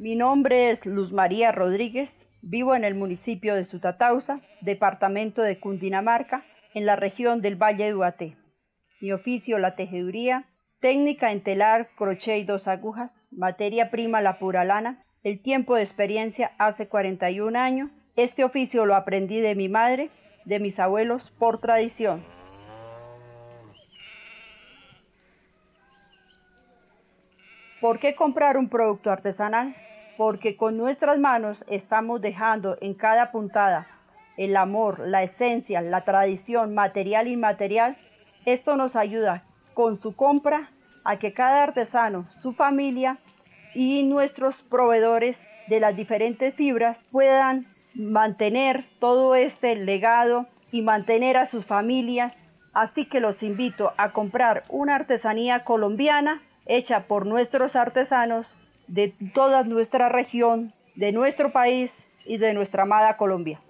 Mi nombre es Luz María Rodríguez, vivo en el municipio de Sutatausa, departamento de Cundinamarca, en la región del Valle de Ubaté. Mi oficio la tejeduría, técnica en telar, crochet y dos agujas, materia prima la pura lana, el tiempo de experiencia hace 41 años. Este oficio lo aprendí de mi madre, de mis abuelos por tradición. ¿Por qué comprar un producto artesanal? Porque con nuestras manos estamos dejando en cada puntada el amor, la esencia, la tradición material e inmaterial. Esto nos ayuda con su compra a que cada artesano, su familia y nuestros proveedores de las diferentes fibras puedan mantener todo este legado y mantener a sus familias. Así que los invito a comprar una artesanía colombiana hecha por nuestros artesanos de toda nuestra región, de nuestro país y de nuestra amada Colombia.